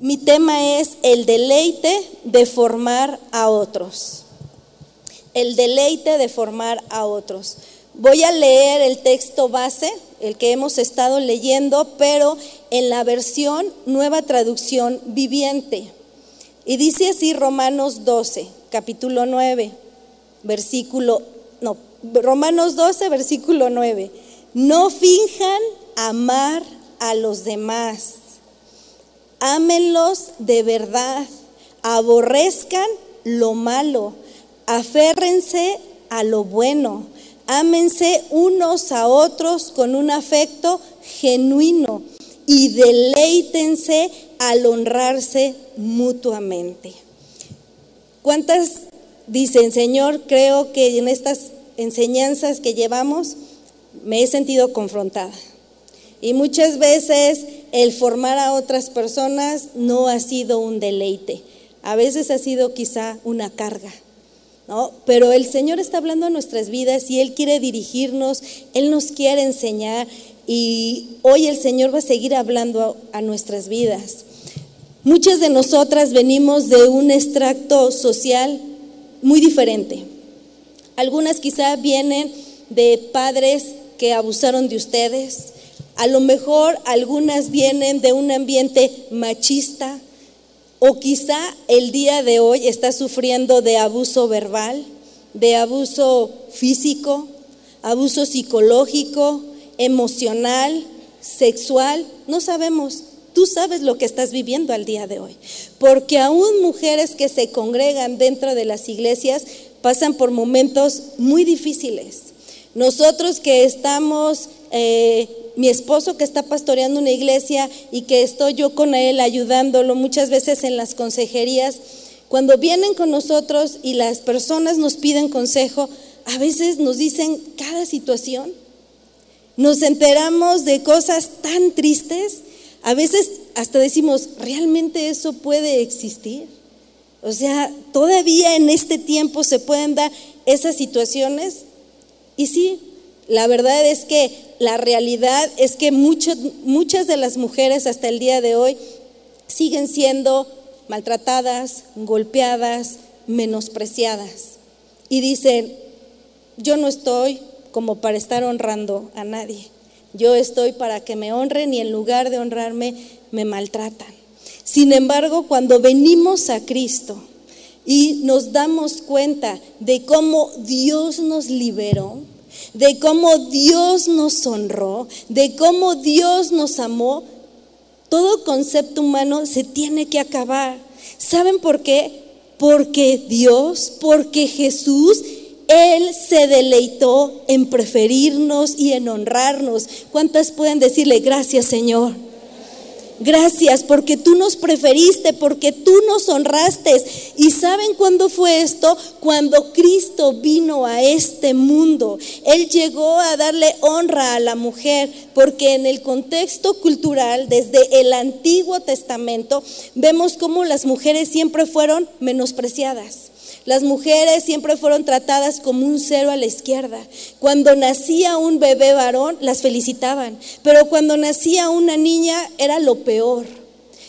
Mi tema es el deleite de formar a otros. El deleite de formar a otros. Voy a leer el texto base, el que hemos estado leyendo, pero en la versión nueva traducción viviente. Y dice así Romanos 12, capítulo 9, versículo, no, Romanos 12, versículo 9. No finjan amar a los demás. Ámenlos de verdad. Aborrezcan lo malo. Aférrense a lo bueno. Ámense unos a otros con un afecto genuino y deleítense al honrarse mutuamente. ¿Cuántas dicen, Señor, creo que en estas enseñanzas que llevamos me he sentido confrontada? Y muchas veces el formar a otras personas no ha sido un deleite, a veces ha sido quizá una carga. ¿No? Pero el Señor está hablando a nuestras vidas y Él quiere dirigirnos, Él nos quiere enseñar y hoy el Señor va a seguir hablando a, nuestras vidas. Muchas de nosotras venimos de un extracto social muy diferente. Algunas quizá vienen de padres que abusaron de ustedes. A lo mejor algunas vienen de un ambiente machista o quizá el día de hoy está sufriendo de abuso verbal, de abuso físico, abuso psicológico, emocional, sexual, no sabemos. Tú sabes lo que estás viviendo al día de hoy. Porque aún mujeres que se congregan dentro de las iglesias pasan por momentos muy difíciles. Nosotros que estamos, eh, mi esposo que está pastoreando una iglesia y que estoy yo con él ayudándolo muchas veces en las consejerías, cuando vienen con nosotros y las personas nos piden consejo, a veces nos dicen cada situación nos enteramos de cosas tan tristes, a veces hasta decimos, ¿realmente eso puede existir? O sea, todavía en este tiempo se pueden dar esas situaciones. Y sí, la verdad es que la realidad es que muchas de las mujeres hasta el día de hoy siguen siendo maltratadas, golpeadas, menospreciadas. Y dicen, yo no estoy como para estar honrando a nadie. Yo estoy para que me honren y en lugar de honrarme me maltratan. Sin embargo, cuando venimos a Cristo y nos damos cuenta de cómo Dios nos liberó, de cómo Dios nos honró, de cómo Dios nos amó, todo concepto humano se tiene que acabar. ¿Saben por qué? Porque Dios, porque Jesús él se deleitó en preferirnos y en honrarnos. ¿Cuántas pueden decirle gracias Señor? Gracias porque tú nos preferiste, porque tú nos honraste. ¿Y saben cuándo fue esto? Cuando Cristo vino a este mundo. Él llegó a darle honra a la mujer, porque en el contexto cultural, desde el Antiguo Testamento, vemos cómo las mujeres siempre fueron menospreciadas. Las mujeres siempre fueron tratadas como un cero a la izquierda. Cuando nacía un bebé varón, las felicitaban, pero cuando nacía una niña era lo peor.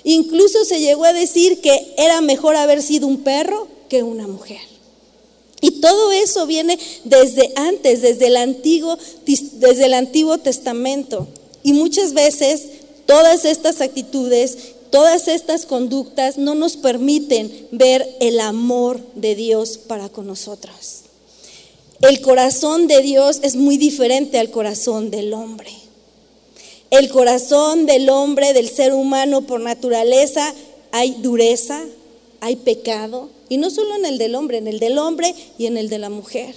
Incluso se llegó a decir que era mejor haber sido un perro que una mujer. Y todo eso viene desde antes, desde el Antiguo, desde el Antiguo Testamento. Y muchas veces todas estas actitudes Todas estas conductas no nos permiten ver el amor de Dios para con nosotros. El corazón de Dios es muy diferente al corazón del hombre. El corazón del hombre, del ser humano por naturaleza, hay dureza, hay pecado, y no solo en el del hombre, en el del hombre y en el de la mujer.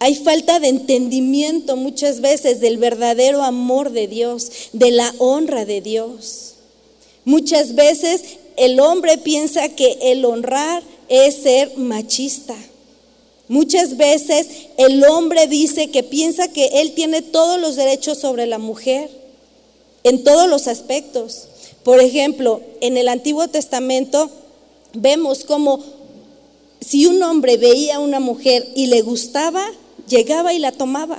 Hay falta de entendimiento muchas veces del verdadero amor de Dios, de la honra de Dios. Muchas veces el hombre piensa que el honrar es ser machista. Muchas veces el hombre dice que piensa que él tiene todos los derechos sobre la mujer, en todos los aspectos. Por ejemplo, en el Antiguo Testamento vemos como si un hombre veía a una mujer y le gustaba, llegaba y la tomaba.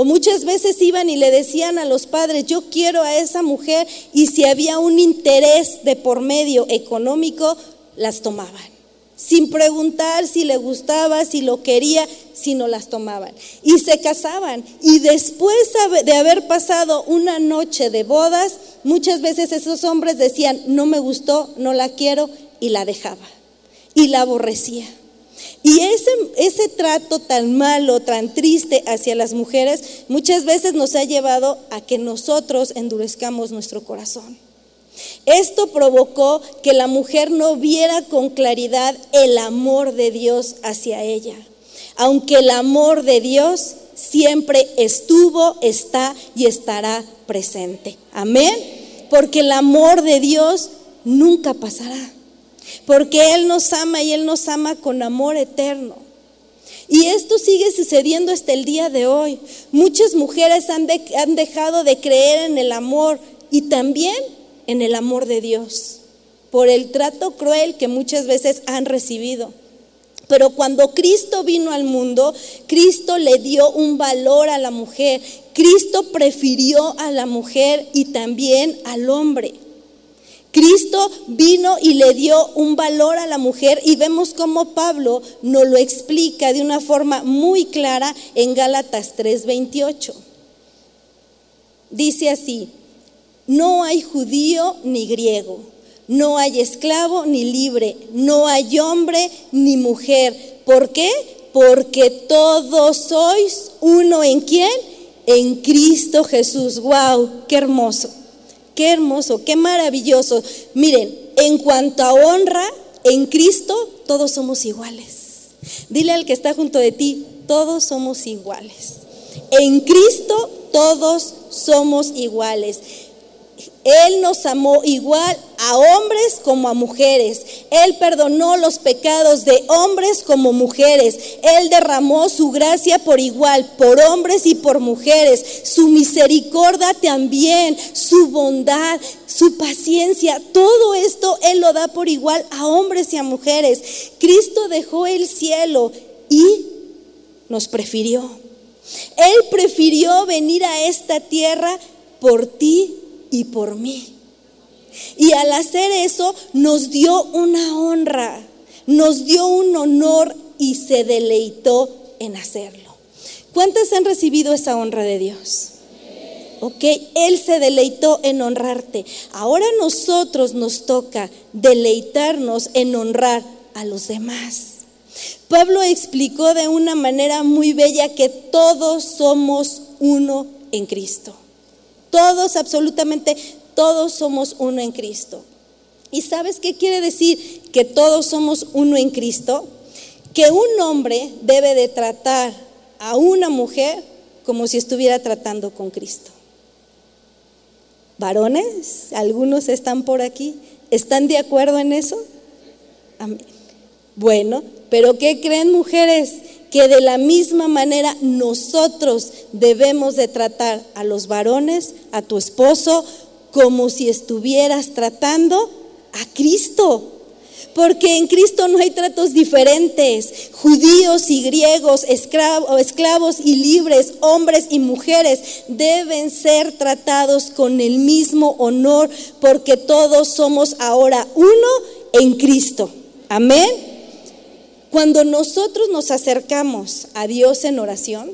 O muchas veces iban y le decían a los padres, yo quiero a esa mujer y si había un interés de por medio económico, las tomaban sin preguntar si le gustaba, si lo quería, si no las tomaban. Y se casaban. Y después de haber pasado una noche de bodas, muchas veces esos hombres decían, no me gustó, no la quiero, y la dejaba. Y la aborrecía. Y ese, ese trato tan malo, tan triste hacia las mujeres, muchas veces nos ha llevado a que nosotros endurezcamos nuestro corazón. Esto provocó que la mujer no viera con claridad el amor de Dios hacia ella, aunque el amor de Dios siempre estuvo, está y estará presente. Amén. Porque el amor de Dios nunca pasará. Porque Él nos ama y Él nos ama con amor eterno. Y esto sigue sucediendo hasta el día de hoy. Muchas mujeres han, dejado de creer en el amor y también en el amor de Dios, por el trato cruel que muchas veces han recibido. Pero cuando Cristo vino al mundo, Cristo le dio un valor a la mujer. Cristo prefirió a la mujer y también al hombre. Cristo vino y le dio un valor a la mujer y vemos cómo Pablo nos lo explica de una forma muy clara en Gálatas 3:28. Dice así, no hay judío ni griego, no hay esclavo ni libre, no hay hombre ni mujer. ¿Por qué? Porque todos sois uno en quién? En Cristo Jesús. ¡Wow! ¡Qué hermoso! ¡Qué hermoso! ¡Qué maravilloso! Miren, en cuanto a honra, en Cristo todos somos iguales. Dile al que está junto de ti, todos somos iguales. En Cristo todos somos iguales. Él nos amó igual a hombres como a mujeres. Él perdonó los pecados de hombres como mujeres. Él derramó su gracia por igual, por hombres y por mujeres. Su misericordia también, su bondad, su paciencia. Todo esto Él lo da por igual a hombres y a mujeres. Cristo dejó el cielo y nos prefirió. Él prefirió venir a esta tierra por ti y por mí. Y al hacer eso nos dio una honra, nos dio un honor y se deleitó en hacerlo. ¿Cuántas han recibido esa honra de Dios? Ok, Él se deleitó en honrarte. Ahora a nosotros nos toca deleitarnos en honrar a los demás. Pablo explicó de una manera muy bella que todos somos uno en Cristo. Todos, absolutamente todos somos uno en Cristo. ¿Y sabes qué quiere decir que todos somos uno en Cristo? Que un hombre debe de tratar a una mujer como si estuviera tratando con Cristo. Varones, algunos están por aquí, ¿están de acuerdo en eso? Bueno, pero ¿qué creen mujeres? Que de la misma manera nosotros debemos de tratar a los varones, a tu esposo, como si estuvieras tratando a Cristo. Porque en Cristo no hay tratos diferentes. Judíos y griegos, esclavos, esclavos y libres, hombres y mujeres deben ser tratados con el mismo honor porque todos somos ahora uno en Cristo. Amén. Cuando nosotros nos acercamos a Dios en oración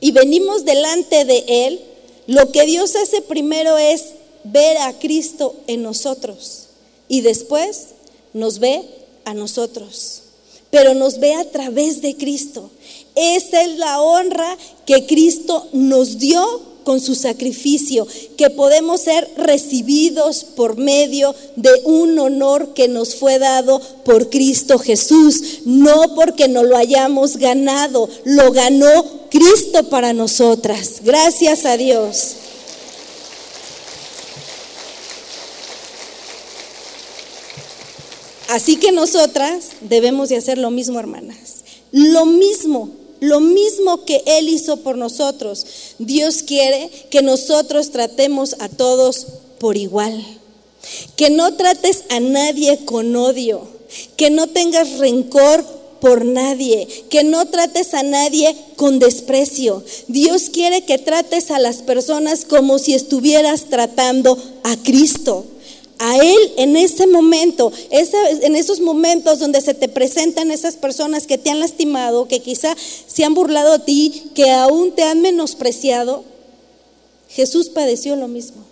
y venimos delante de Él, lo que Dios hace primero es ver a Cristo en nosotros y después nos ve a nosotros, pero nos ve a través de Cristo. Esa es la honra que Cristo nos dio con su sacrificio, que podemos ser recibidos por medio de un honor que nos fue dado por Cristo Jesús, no porque no lo hayamos ganado, lo ganó Cristo para nosotras. Gracias a Dios. Así que nosotras debemos de hacer lo mismo, hermanas. Lo mismo lo mismo que Él hizo por nosotros. Dios quiere que nosotros tratemos a todos por igual. Que no trates a nadie con odio. Que no tengas rencor por nadie, que no trates a nadie con desprecio. Dios quiere que trates a las personas como si estuvieras tratando a Cristo. A Él en ese momento, en esos momentos donde se te presentan esas personas que te han lastimado, que quizá se han burlado de ti, que aún te han menospreciado, Jesús padeció lo mismo.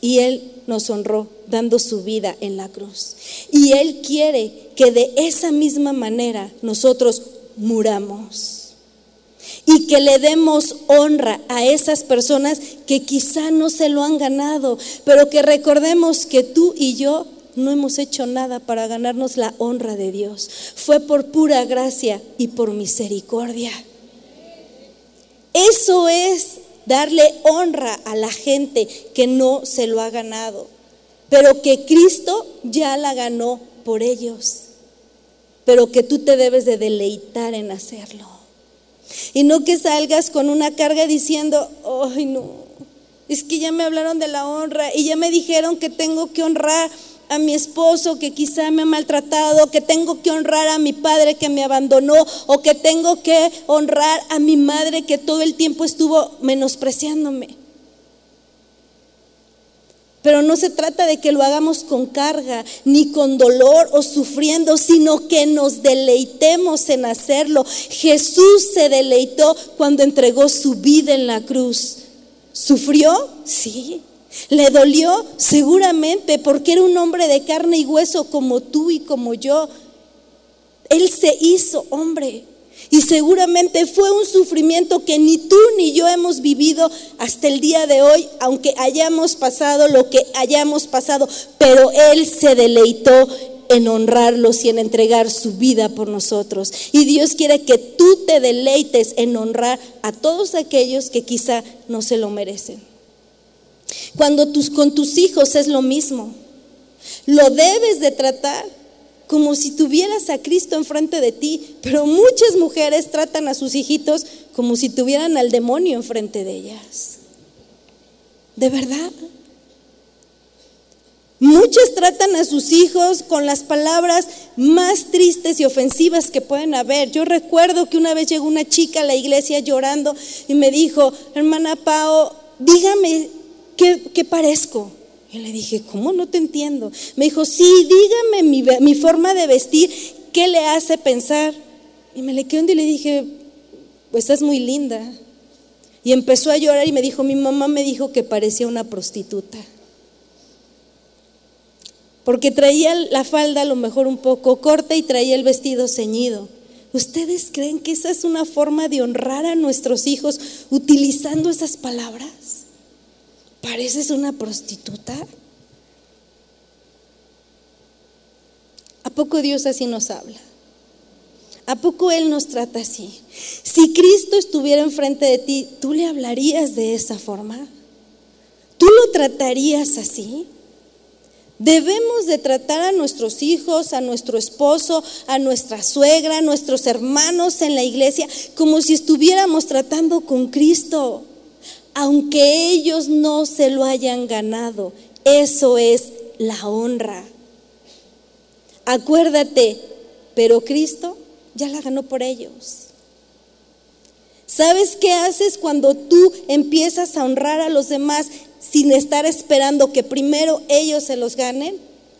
Y Él nos honró dando su vida en la cruz. Y Él quiere que de esa misma manera nosotros muramos. Y que le demos honra a esas personas que quizá no se lo han ganado, pero que recordemos que tú y yo no hemos hecho nada para ganarnos la honra de Dios. Fue por pura gracia y por misericordia. Eso es darle honra a la gente que no se lo ha ganado, pero que Cristo ya la ganó por ellos, pero que tú te debes de deleitar en hacerlo. Y no que salgas con una carga diciendo, ay no, es que ya me hablaron de la honra y ya me dijeron que tengo que honrar a mi esposo que quizá me ha maltratado, que tengo que honrar a mi padre que me abandonó o que tengo que honrar a mi madre que todo el tiempo estuvo menospreciándome. Pero no se trata de que lo hagamos con carga, ni con dolor o sufriendo, sino que nos deleitemos en hacerlo. Jesús se deleitó cuando entregó su vida en la cruz. ¿Sufrió? Sí. Le dolió seguramente porque era un hombre de carne y hueso como tú y como yo. Él se hizo hombre. Y seguramente fue un sufrimiento que ni tú ni yo hemos vivido hasta el día de hoy, aunque hayamos pasado lo que hayamos pasado, pero Él se deleitó en honrarlos y en entregar su vida por nosotros. Y Dios quiere que tú te deleites en honrar a todos aquellos que quizá no se lo merecen. Cuando tus, con tus hijos es lo mismo. Lo debes de tratar como si tuvieras a Cristo enfrente de ti, pero muchas mujeres tratan a sus hijitos como si tuvieran al demonio enfrente de ellas. ¿De verdad? Muchas tratan a sus hijos con las palabras más tristes y ofensivas que pueden haber. Yo recuerdo que una vez llegó una chica a la iglesia llorando y me dijo, hermana Pao, dígame ¿qué, parezco? Y le dije, ¿cómo no te entiendo? Me dijo, sí, dígame mi, mi forma de vestir, ¿qué le hace pensar? Y me le quedé y le dije, pues estás muy linda. Y empezó a llorar y me dijo, mi mamá me dijo que parecía una prostituta. Porque traía la falda a lo mejor un poco corta y traía el vestido ceñido. ¿Ustedes creen que esa es una forma de honrar a nuestros hijos utilizando esas palabras? ¿Pareces una prostituta? ¿A poco Dios así nos habla? ¿A poco Él nos trata así? Si Cristo estuviera enfrente de ti, ¿tú le hablarías de esa forma? ¿Tú lo tratarías así? Debemos de tratar a nuestros hijos, a nuestro esposo, a nuestra suegra, a nuestros hermanos en la iglesia, como si estuviéramos tratando con Cristo aunque ellos no se lo hayan ganado. Eso es la honra. Acuérdate, pero Cristo ya la ganó por ellos. ¿Sabes qué haces cuando tú empiezas a honrar a los demás sin estar esperando que primero ellos se los ganen?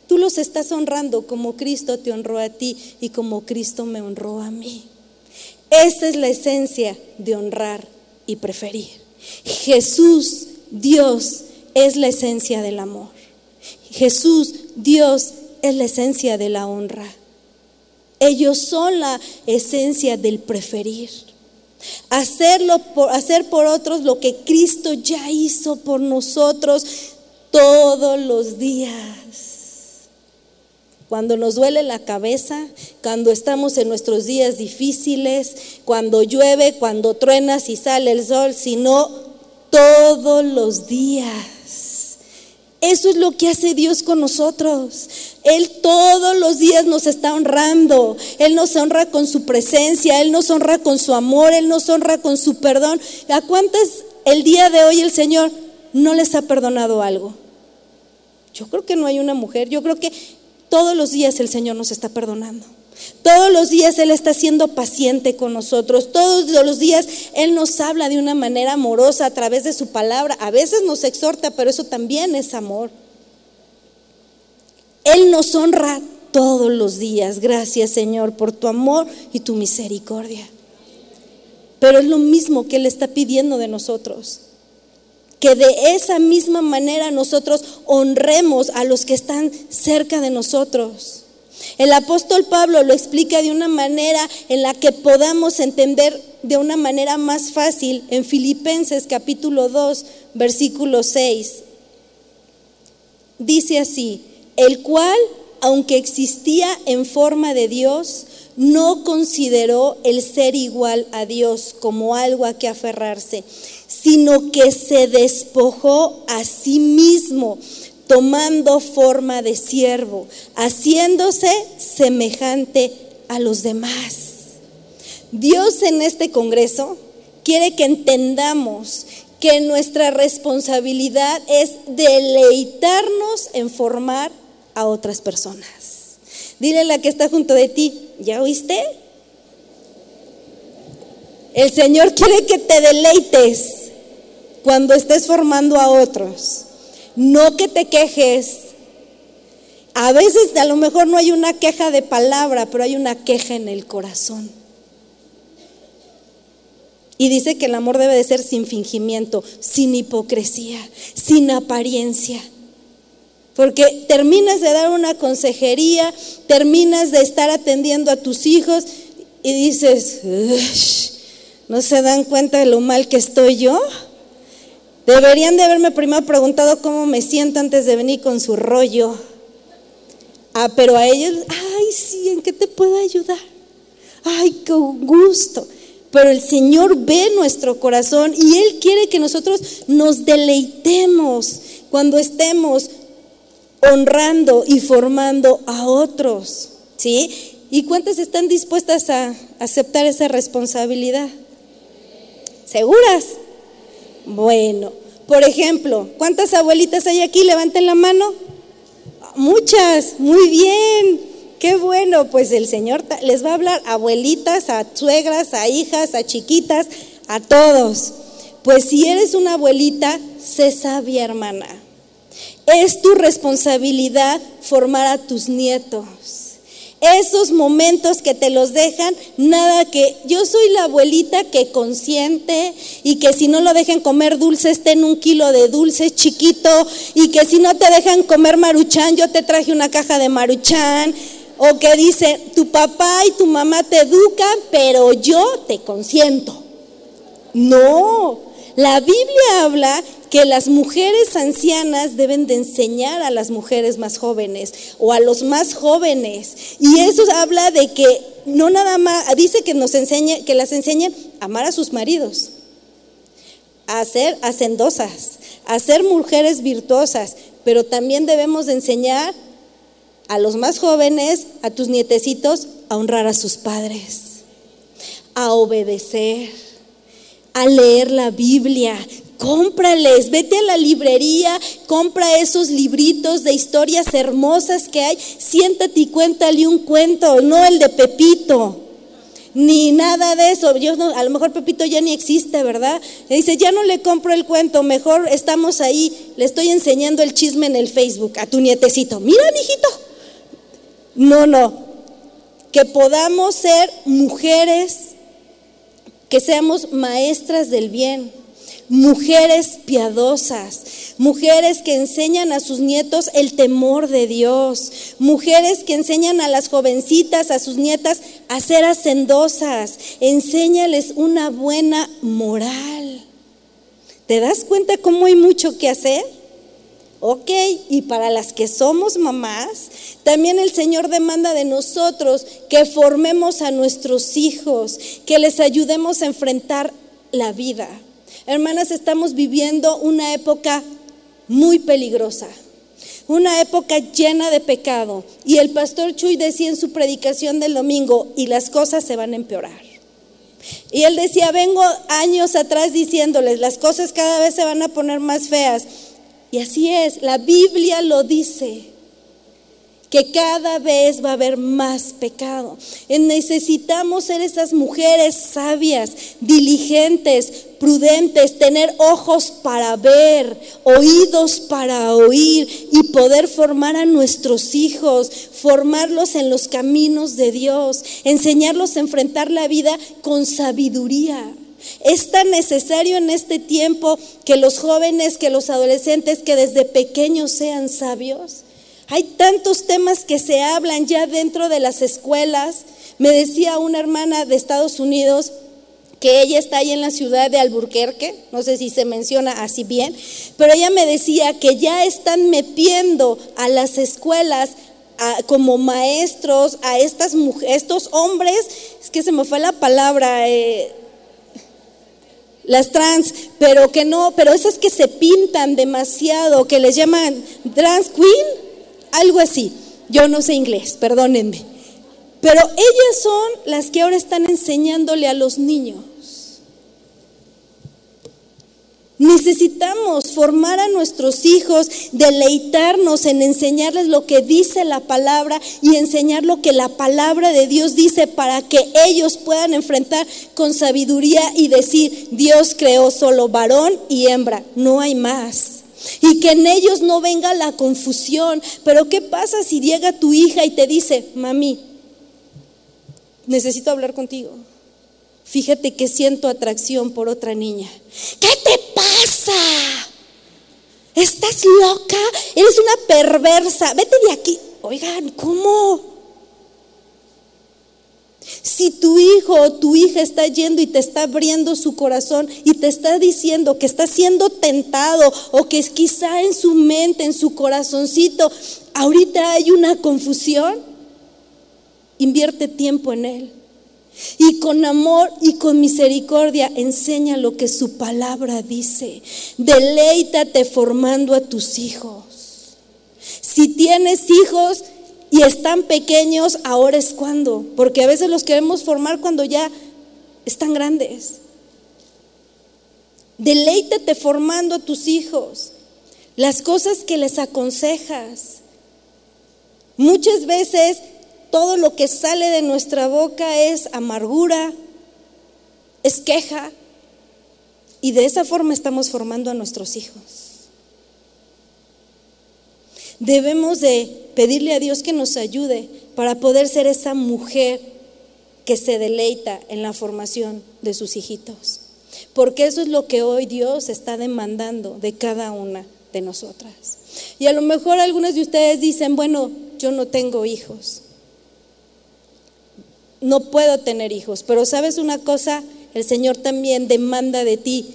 Tú los estás honrando como Cristo te honró a ti y como Cristo me honró a mí. Esa es la esencia de honrar y preferir. Jesús, Dios, es la esencia del amor. Jesús, Dios, es la esencia de la honra. Ellos son la esencia del preferir. Hacerlo por, hacer por otros lo que Cristo ya hizo por nosotros todos los días. Cuando nos duele la cabeza, cuando estamos en nuestros días difíciles, cuando llueve, cuando truenas y sale el sol, sino todos los días. Eso es lo que hace Dios con nosotros. Él todos los días nos está honrando. Él nos honra con su presencia, Él nos honra con su amor, Él nos honra con su perdón. ¿A cuántas el día de hoy el Señor no les ha perdonado algo? Yo creo que no hay una mujer, yo creo que todos los días el Señor nos está perdonando. Todos los días Él está siendo paciente con nosotros. Todos los días Él nos habla de una manera amorosa a través de su palabra. A veces nos exhorta, pero eso también es amor. Él nos honra todos los días. Gracias Señor por tu amor y tu misericordia. Pero es lo mismo que Él está pidiendo de nosotros. Que de esa misma manera nosotros honremos a los que están cerca de nosotros. El apóstol Pablo lo explica de una manera en la que podamos entender de una manera más fácil en Filipenses capítulo 2, versículo 6. Dice así, el cual, aunque existía en forma de Dios, no consideró el ser igual a Dios como algo a que aferrarse, sino que se despojó a sí mismo tomando forma de siervo, haciéndose semejante a los demás. Dios en este Congreso quiere que entendamos que nuestra responsabilidad es deleitarnos en formar a otras personas. Dile a la que está junto de ti, ¿ya oíste? El Señor quiere que te deleites cuando estés formando a otros. No que te quejes. A veces a lo mejor no hay una queja de palabra, pero hay una queja en el corazón. Y dice que el amor debe de ser sin fingimiento, sin hipocresía, sin apariencia. Porque terminas de dar una consejería, terminas de estar atendiendo a tus hijos y dices, ¿no se dan cuenta de lo mal que estoy yo? Deberían de haberme primero preguntado cómo me siento antes de venir con su rollo. Ah, pero a ellos, ay, sí, ¿en qué te puedo ayudar? Ay, qué gusto. Pero el Señor ve nuestro corazón y Él quiere que nosotros nos deleitemos cuando estemos honrando y formando a otros. ¿Sí? ¿Y cuántas están dispuestas a aceptar esa responsabilidad? ¿Seguras? Bueno, por ejemplo, ¿cuántas abuelitas hay aquí? Levanten la mano. Muchas, muy bien. Qué bueno, pues el Señor les va a hablar a abuelitas, a suegras, a hijas, a chiquitas, a todos. Pues si eres una abuelita, sé sabia, hermana. Es tu responsabilidad formar a tus nietos esos momentos que te los dejan, nada que yo soy la abuelita que consiente y que si no lo dejan comer dulce, en un kilo de dulce chiquito y que si no te dejan comer maruchan, yo te traje una caja de maruchan. O que dice, tu papá y tu mamá te educan, pero yo te consiento. No, la Biblia habla que las mujeres ancianas deben de enseñar a las mujeres más jóvenes o a los más jóvenes. Y eso habla de que no nada más, dice que nos enseñe, que las enseñen a amar a sus maridos, a ser hacendosas, a ser mujeres virtuosas, pero también debemos de enseñar a los más jóvenes, a tus nietecitos, a honrar a sus padres, a obedecer, a leer la Biblia, cómprales, vete a la librería, compra esos libritos de historias hermosas que hay, siéntate y cuéntale un cuento, no el de Pepito, ni nada de eso. Yo a lo mejor Pepito ya ni existe, ¿verdad? Le dice, ya no le compro el cuento, mejor estamos ahí, le estoy enseñando el chisme en el Facebook a tu nietecito. Mira, mijito. No, no. Que podamos ser mujeres, que seamos maestras del bien mujeres piadosas, mujeres que enseñan a sus nietos el temor de Dios, mujeres que enseñan a las jovencitas, a sus nietas a ser hacendosas, enséñales una buena moral. ¿Te das cuenta cómo hay mucho que hacer? Ok, y para las que somos mamás, también el Señor demanda de nosotros que formemos a nuestros hijos, que les ayudemos a enfrentar la vida. Hermanas, estamos viviendo una época muy peligrosa, una época llena de pecado. Y el pastor Chuy decía en su predicación del domingo, y las cosas se van a empeorar. Y él decía, vengo años atrás diciéndoles, las cosas cada vez se van a poner más feas. Y así es, la Biblia lo dice que cada vez va a haber más pecado. Necesitamos ser esas mujeres sabias, diligentes, prudentes, tener ojos para ver, oídos para oír y poder formar a nuestros hijos, formarlos en los caminos de Dios, enseñarlos a enfrentar la vida con sabiduría. Es tan necesario en este tiempo que los jóvenes, que los adolescentes, que desde pequeños sean sabios. Hay tantos temas que se hablan ya dentro de las escuelas. Me decía una hermana de Estados Unidos que ella está ahí en la ciudad de Alburquerque, no sé si se menciona así bien, pero ella me decía que ya están metiendo a las escuelas como maestros a estas mujeres, estos hombres, es que se me fue la palabra, eh, las trans, pero que no, pero esas que se pintan demasiado, que les llaman trans queen, algo así. Yo no sé inglés, perdónenme. Pero ellas son las que ahora están enseñándole a los niños. Necesitamos formar a nuestros hijos, deleitarnos en enseñarles lo que dice la palabra y enseñar lo que la palabra de Dios dice para que ellos puedan enfrentar con sabiduría y decir, Dios creó solo varón y hembra, no hay más. Y que en ellos no venga la confusión. Pero ¿qué pasa si llega tu hija y te dice, mami, necesito hablar contigo? Fíjate que siento atracción por otra niña. ¿Qué te pasa? ¿Estás loca? Eres una perversa. Vete de aquí. Oigan, ¿cómo? Si tu hijo o tu hija está yendo y te está abriendo su corazón y te está diciendo que está siendo tentado o que es quizá en su mente, en su corazoncito, ahorita hay una confusión, invierte tiempo en él. Y con amor y con misericordia enseña lo que su palabra dice. Deleítate formando a tus hijos. Si tienes hijos y están pequeños, ahora es cuando. Porque a veces los queremos formar cuando ya están grandes. Deleítate formando a tus hijos. Las cosas que les aconsejas. Muchas veces todo lo que sale de nuestra boca es amargura, es queja. Y de esa forma estamos formando a nuestros hijos. Debemos de pedirle a Dios que nos ayude para poder ser esa mujer que se deleita en la formación de sus hijitos. Porque eso es lo que hoy Dios está demandando de cada una de nosotras. Y a lo mejor algunos de ustedes dicen, bueno, yo no tengo hijos no puedo tener hijos. Pero sabes una cosa, el Señor también demanda de ti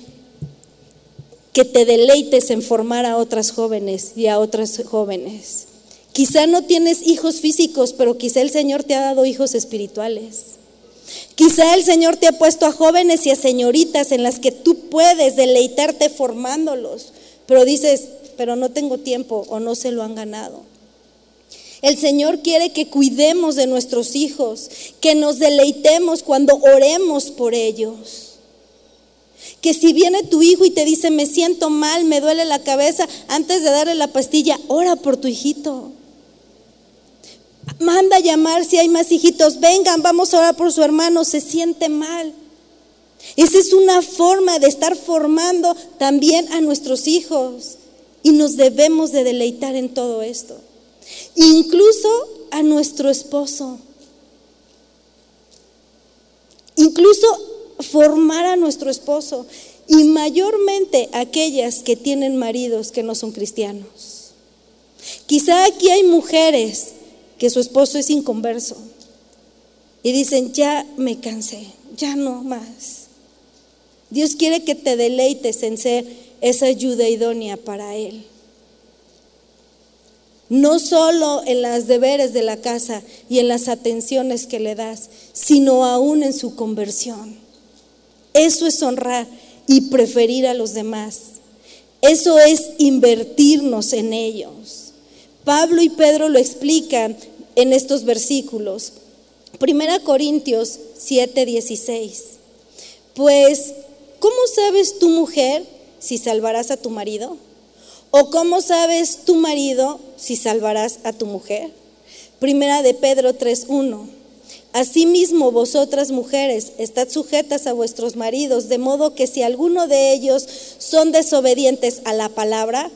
que te deleites en formar a otras jóvenes y a otras jóvenes. Quizá no tienes hijos físicos, pero quizá el Señor te ha dado hijos espirituales. Quizá el Señor te ha puesto a jóvenes y a señoritas en las que tú puedes deleitarte formándolos, pero dices, pero no tengo tiempo o no se lo han ganado. El Señor quiere que cuidemos de nuestros hijos, que nos deleitemos cuando oremos por ellos. Que si viene tu hijo y te dice, me siento mal, me duele la cabeza, antes de darle la pastilla, ora por tu hijito. Manda a llamar si hay más hijitos, vengan, vamos a orar por su hermano, se siente mal. Esa es una forma de estar formando también a nuestros hijos y nos debemos de deleitar en todo esto incluso a nuestro esposo, incluso formar a nuestro esposo y mayormente aquellas que tienen maridos que no son cristianos. Quizá aquí hay mujeres que su esposo es inconverso y dicen, ya me cansé, ya no más. Dios quiere que te deleites en ser esa ayuda idónea para Él no solo en las deberes de la casa y en las atenciones que le das, sino aún en su conversión. Eso es honrar y preferir a los demás. Eso es invertirnos en ellos. Pablo y Pedro lo explican en estos versículos. Primera Corintios 7:16. Pues, ¿cómo sabes tu mujer si salvarás a tu marido? ¿O cómo sabes tu marido si salvarás a tu mujer? Primera de Pedro 3.1. Asimismo, vosotras mujeres, estad sujetas a vuestros maridos, de modo que si alguno de ellos son desobedientes a la palabra,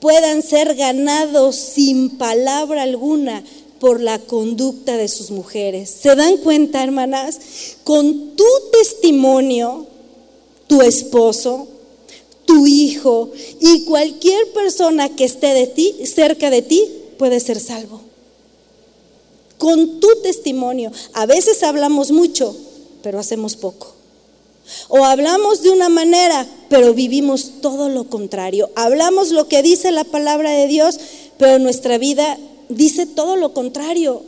puedan ser ganados sin palabra alguna por la conducta de sus mujeres. ¿Se dan cuenta, hermanas? Con tu testimonio, tu esposo, tu hijo y cualquier persona que esté de ti, cerca de ti, puede ser salvo. Con tu testimonio. A veces hablamos mucho, pero hacemos poco. O hablamos de una manera, pero vivimos todo lo contrario. Hablamos lo que dice la palabra de Dios, pero nuestra vida dice todo lo contrario.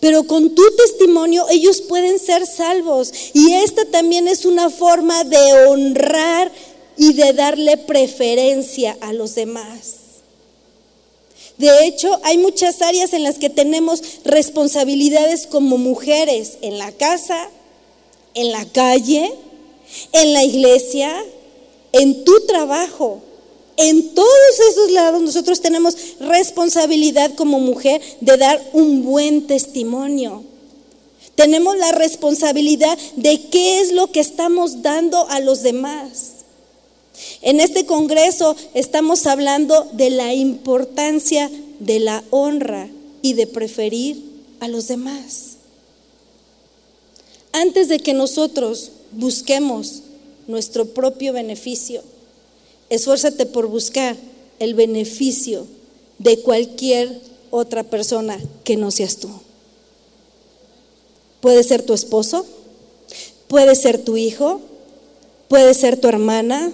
Pero con tu testimonio ellos pueden ser salvos. Y esta también es una forma de honrar y de darle preferencia a los demás. De hecho, hay muchas áreas en las que tenemos responsabilidades como mujeres, en la casa, en la calle, en la iglesia, en tu trabajo. En todos esos lados nosotros tenemos responsabilidad como mujer de dar un buen testimonio. Tenemos la responsabilidad de qué es lo que estamos dando a los demás. En este Congreso estamos hablando de la importancia de la honra y de preferir a los demás. Antes de que nosotros busquemos nuestro propio beneficio, Esfuérzate por buscar el beneficio de cualquier otra persona que no seas tú. Puede ser tu esposo, puede ser tu hijo, puede ser tu hermana,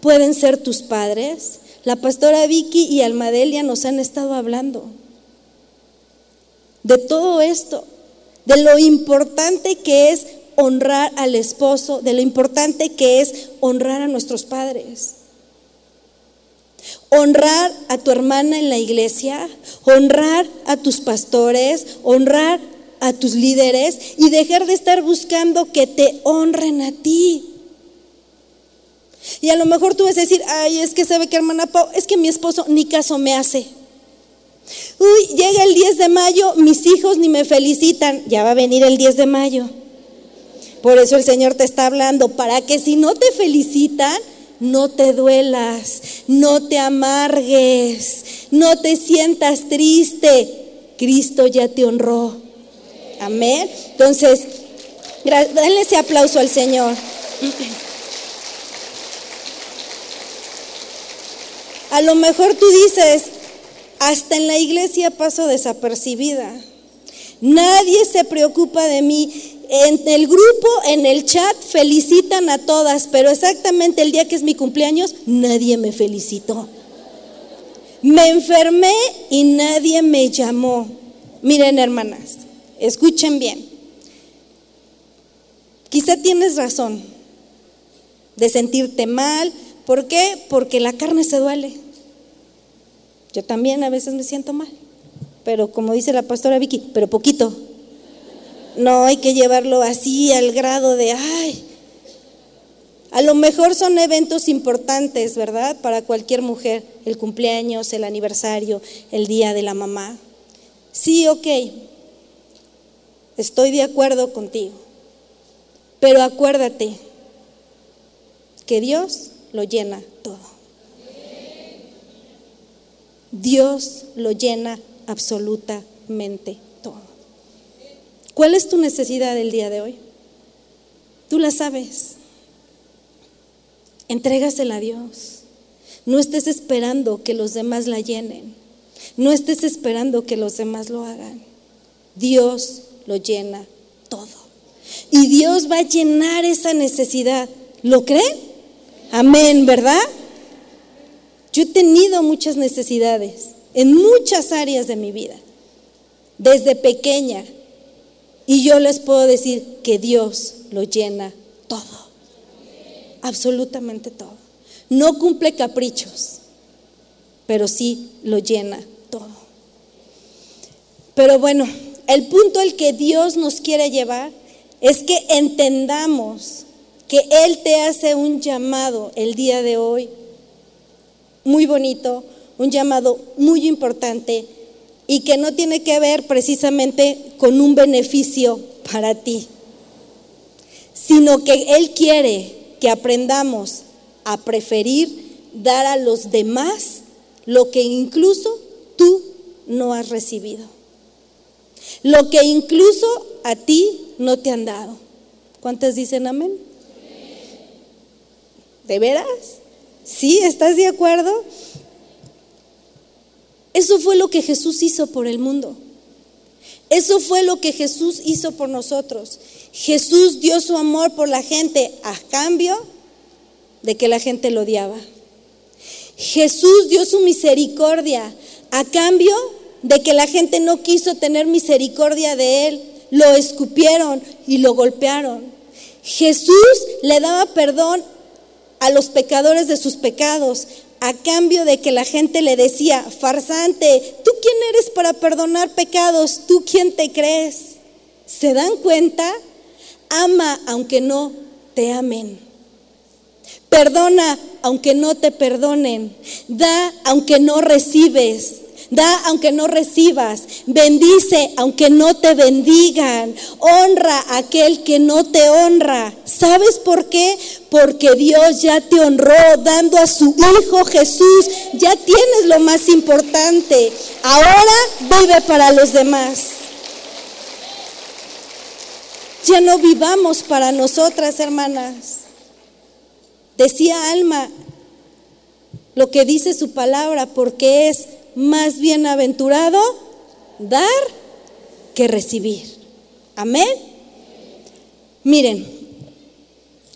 pueden ser tus padres. La pastora Vicky y Almadelia nos han estado hablando de todo esto, de lo importante que es honrar al esposo, de lo importante que es honrar a nuestros padres. Honrar a tu hermana en la iglesia, honrar a tus pastores, honrar a tus líderes y dejar de estar buscando que te honren a ti. Y a lo mejor tú vas a decir, ay, es que sabe que hermana Pau, es que mi esposo ni caso me hace. Uy, llega el 10 de mayo, mis hijos ni me felicitan, ya va a venir el 10 de mayo. Por eso el Señor te está hablando, para que si no te felicitan, no te duelas, no te amargues, no te sientas triste. Cristo ya te honró. Amén. Entonces, denle ese aplauso al Señor. A lo mejor tú dices, hasta en la iglesia paso desapercibida. Nadie se preocupa de mí en el grupo, en el chat, felicitan a todas, pero exactamente el día que es mi cumpleaños, nadie me felicitó. Me enfermé y nadie me llamó. Miren, hermanas, escuchen bien. Quizá tienes razón de sentirte mal. ¿Por qué? Porque la carne se duele. Yo también a veces me siento mal. Pero como dice la pastora Vicky, pero poquito. No hay que llevarlo así al grado de, ay, a lo mejor son eventos importantes, ¿verdad? Para cualquier mujer, el cumpleaños, el aniversario, el día de la mamá. Sí, ok, estoy de acuerdo contigo, pero acuérdate que Dios lo llena todo. Dios lo llena absolutamente ¿Cuál es tu necesidad del día de hoy? Tú la sabes. Entrégasela a Dios. No estés esperando que los demás la llenen. No estés esperando que los demás lo hagan. Dios lo llena todo. Y Dios va a llenar esa necesidad. ¿Lo creen? Amén, ¿verdad? Yo he tenido muchas necesidades en muchas áreas de mi vida. Desde pequeña y yo les puedo decir que Dios lo llena todo. Absolutamente todo. No cumple caprichos, pero sí lo llena todo. Pero bueno, el punto al que Dios nos quiere llevar es que entendamos que Él te hace un llamado el día de hoy, muy bonito, un llamado muy importante y que no tiene que ver precisamente con un beneficio para ti, sino que Él quiere que aprendamos a preferir dar a los demás lo que incluso tú no has recibido, lo que incluso a ti no te han dado. ¿Cuántas dicen amén? ¿De veras? ¿Sí? ¿Estás de acuerdo? Eso fue lo que Jesús hizo por el mundo. Eso fue lo que Jesús hizo por nosotros. Jesús dio su amor por la gente a cambio de que la gente lo odiaba. Jesús dio su misericordia a cambio de que la gente no quiso tener misericordia de él. Lo escupieron y lo golpearon. Jesús le daba perdón a los pecadores de sus pecados a cambio de que la gente le decía, farsante, ¿tú quién eres para perdonar pecados? ¿Tú quién te crees? ¿Se dan cuenta? Ama aunque no te amen. Perdona aunque no te perdonen. Da aunque no recibes. Da aunque no recibas. Bendice aunque no te bendigan. Honra a aquel que no te honra. ¿Sabes por qué? Porque Dios ya te honró dando a su Hijo Jesús. Ya tienes lo más importante. Ahora vive para los demás. Ya no vivamos para nosotras, hermanas. Decía Alma lo que dice su palabra, porque es más bienaventurado dar que recibir. Amén. Miren,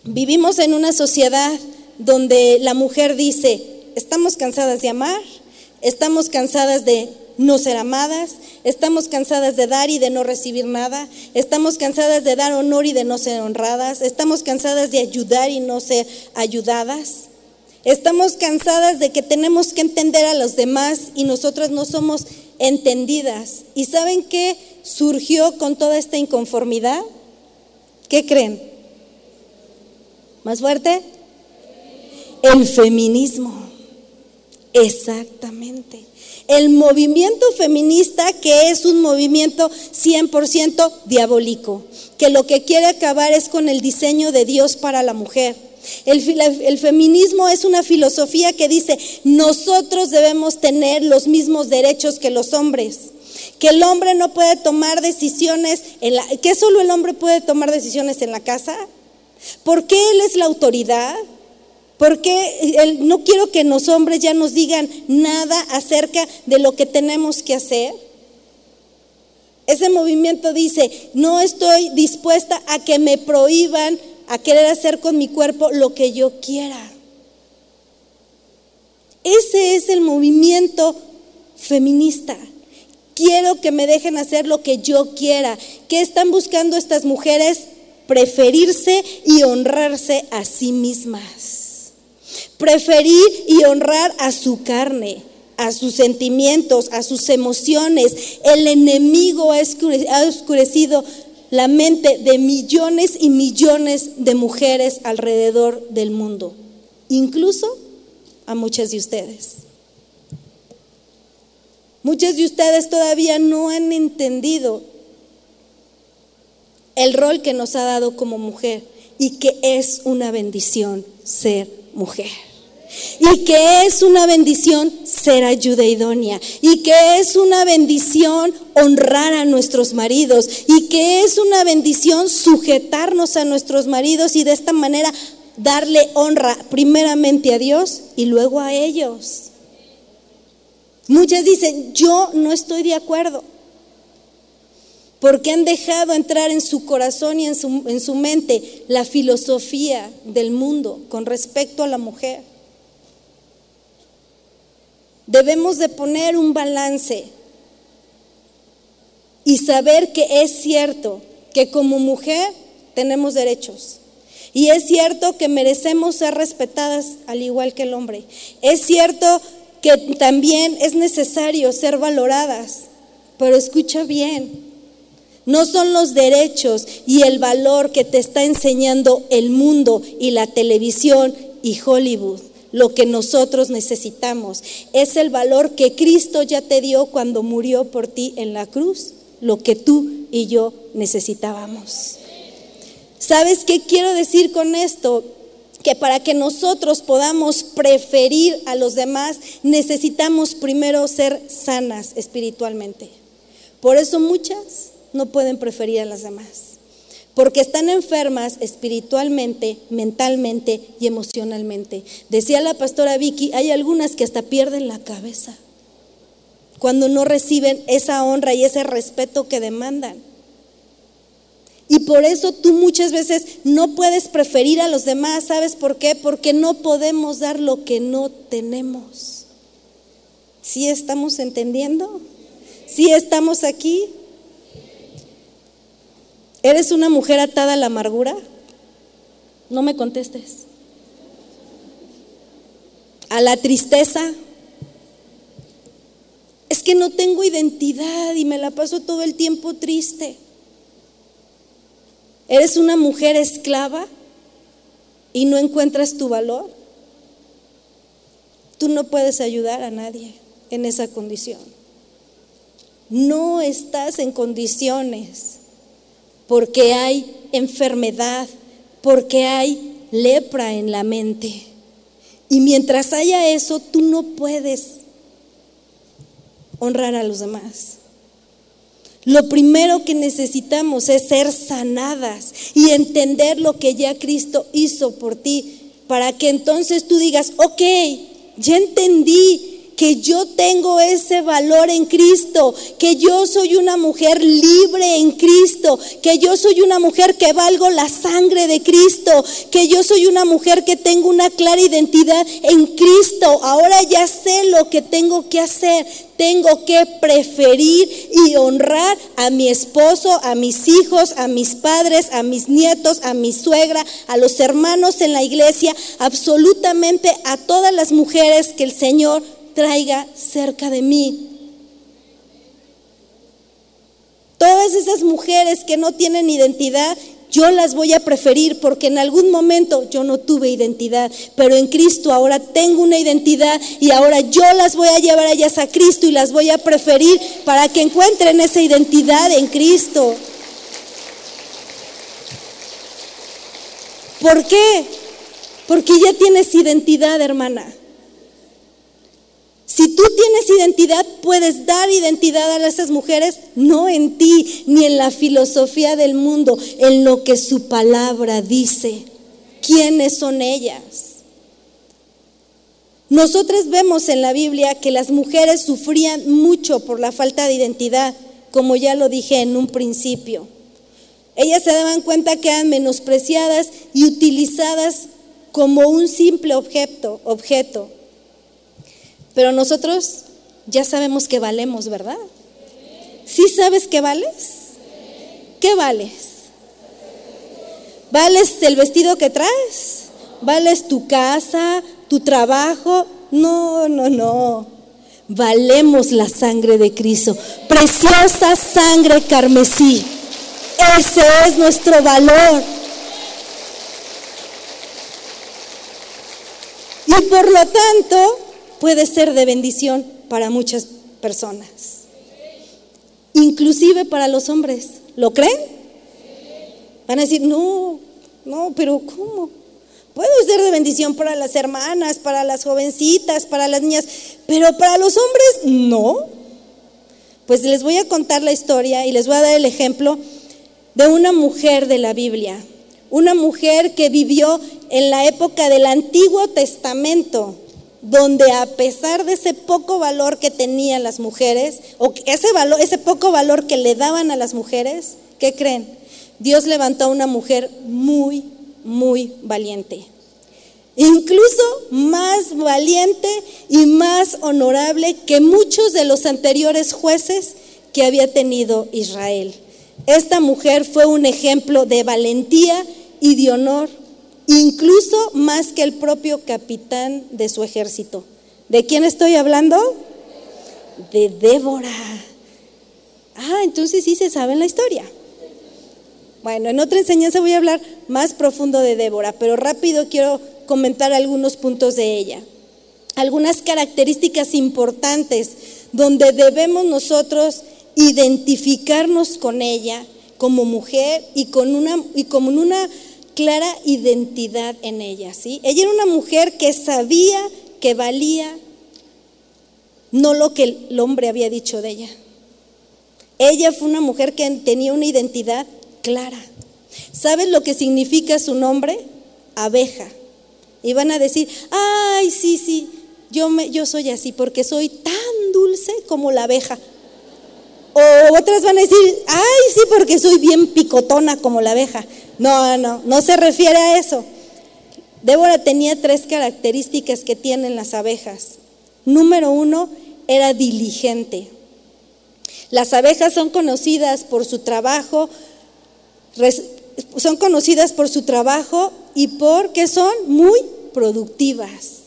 vivimos en una sociedad donde la mujer dice, estamos cansadas de amar, estamos cansadas de no ser amadas, estamos cansadas de dar y de no recibir nada, estamos cansadas de dar honor y de no ser honradas, estamos cansadas de ayudar y no ser ayudadas. Estamos cansadas de que tenemos que entender a los demás y nosotras no somos entendidas. ¿Y saben qué surgió con toda esta inconformidad? ¿Qué creen? ¿Más fuerte? El feminismo. Exactamente. El movimiento feminista que es un movimiento 100% diabólico, que lo que quiere acabar es con el diseño de Dios para la mujer el, feminismo es una filosofía que dice, nosotros debemos tener los mismos derechos que los hombres, que el hombre no puede tomar decisiones, en la, que solo el hombre puede tomar decisiones en la casa. ¿Por qué él es la autoridad? Porque no quiero que los hombres ya nos digan nada acerca de lo que tenemos que hacer. Ese movimiento dice, no estoy dispuesta a que me prohíban a querer hacer con mi cuerpo lo que yo quiera. Ese es el movimiento feminista. Quiero que me dejen hacer lo que yo quiera. ¿Qué están buscando estas mujeres? Preferirse y honrarse a sí mismas. Preferir y honrar a su carne, a sus sentimientos, a sus emociones. El enemigo ha oscurecido la mente de millones y millones de mujeres alrededor del mundo, incluso a muchas de ustedes. Muchas de ustedes todavía no han entendido el rol que nos ha dado como mujer y que es una bendición ser mujer y que es una bendición ser ayuda idónea y que es una bendición honrar a nuestros maridos y que es una bendición sujetarnos a nuestros maridos y de esta manera darle honra primeramente a Dios y luego a ellos. Muchas dicen, yo no estoy de acuerdo, porque han dejado entrar en su corazón y en su, en su mente la filosofía del mundo con respecto a la mujer. Debemos de poner un balance y saber que es cierto que como mujer tenemos derechos. Y es cierto que merecemos ser respetadas al igual que el hombre. Es cierto que también es necesario ser valoradas. Pero escucha bien, no son los derechos y el valor que te está enseñando el mundo y la televisión y Hollywood lo que nosotros necesitamos. Es el valor que Cristo ya te dio cuando murió por ti en la cruz, lo que tú y yo necesitábamos. ¿Sabes qué quiero decir con esto? Que para que nosotros podamos preferir a los demás, necesitamos primero ser sanas espiritualmente. Por eso muchas no pueden preferir a las demás porque están enfermas espiritualmente, mentalmente y emocionalmente. Decía la pastora Vicky, hay algunas que hasta pierden la cabeza cuando no reciben esa honra y ese respeto que demandan. Y por eso tú muchas veces no puedes preferir a los demás, ¿sabes por qué? Porque no podemos dar lo que no tenemos. ¿Sí estamos entendiendo? ¿Sí estamos aquí? ¿Eres una mujer atada a la amargura? No me contestes. A la tristeza. Es que no tengo identidad y me la paso todo el tiempo triste. ¿Eres una mujer esclava y no encuentras tu valor? Tú no puedes ayudar a nadie en esa condición. No estás en condiciones porque hay enfermedad, porque hay lepra en la mente. Y mientras haya eso, tú no puedes honrar a los demás. Lo primero que necesitamos es ser sanadas y entender lo que ya Cristo hizo por ti, para que entonces tú digas, ok, ya entendí que yo tengo ese valor en Cristo, que yo soy una mujer libre en Cristo, que yo soy una mujer que valgo la sangre de Cristo, que yo soy una mujer que tengo una clara identidad en Cristo. Ahora ya sé lo que tengo que hacer. Tengo que preferir y honrar a mi esposo, a mis hijos, a mis padres, a mis nietos, a mi suegra, a los hermanos en la iglesia, absolutamente a todas las mujeres que el Señor traiga cerca de mí. Todas esas mujeres que no tienen identidad, yo las voy a preferir porque en algún momento yo no tuve identidad, pero en Cristo ahora tengo una identidad y ahora yo las voy a llevar a ellas a Cristo y las voy a preferir para que encuentren esa identidad en Cristo. ¿Por qué? Porque ya tienes identidad, hermana. Si tú tienes identidad, puedes dar identidad a esas mujeres, no en ti ni en la filosofía del mundo, en lo que su palabra dice. ¿Quiénes son ellas? Nosotros vemos en la Biblia que las mujeres sufrían mucho por la falta de identidad, como ya lo dije en un principio. Ellas se daban cuenta que eran menospreciadas y utilizadas como un simple objeto, objeto. Pero nosotros ya sabemos que valemos, ¿verdad? ¿Sí sabes que vales? ¿Qué vales? ¿Vales el vestido que traes? ¿Vales tu casa, tu trabajo? No, no, no. Valemos la sangre de Cristo. Preciosa sangre carmesí. Ese es nuestro valor. Y por lo tanto, puede ser de bendición para muchas personas, inclusive para los hombres. ¿Lo creen? Van a decir, no, no, pero ¿cómo? Puedo ser de bendición para las hermanas, para las jovencitas, para las niñas, pero para los hombres no. Pues les voy a contar la historia y les voy a dar el ejemplo de una mujer de la Biblia, una mujer que vivió en la época del Antiguo Testamento donde a pesar de ese poco valor que tenían las mujeres, o ese, valor, ese poco valor que le daban a las mujeres, ¿qué creen? Dios levantó a una mujer muy, muy valiente. Incluso más valiente y más honorable que muchos de los anteriores jueces que había tenido Israel. Esta mujer fue un ejemplo de valentía y de honor incluso más que el propio capitán de su ejército. ¿De quién estoy hablando? De Débora. Ah, entonces sí se sabe la historia. Bueno, en otra enseñanza voy a hablar más profundo de Débora, pero rápido quiero comentar algunos puntos de ella. Algunas características importantes donde debemos nosotros identificarnos con ella como mujer y con una, y como una clara identidad en ella. ¿sí? Ella era una mujer que sabía que valía no lo que el hombre había dicho de ella. Ella fue una mujer que tenía una identidad clara. ¿Sabes lo que significa su nombre? Abeja. Y van a decir, ay, sí, sí, yo, me, yo soy así porque soy tan dulce como la abeja. O otras van a decir, ay, sí, porque soy bien picotona como la abeja. No, no, no se refiere a eso. Débora tenía tres características que tienen las abejas. Número uno, era diligente. Las abejas son conocidas por su trabajo, son conocidas por su trabajo y porque son muy productivas.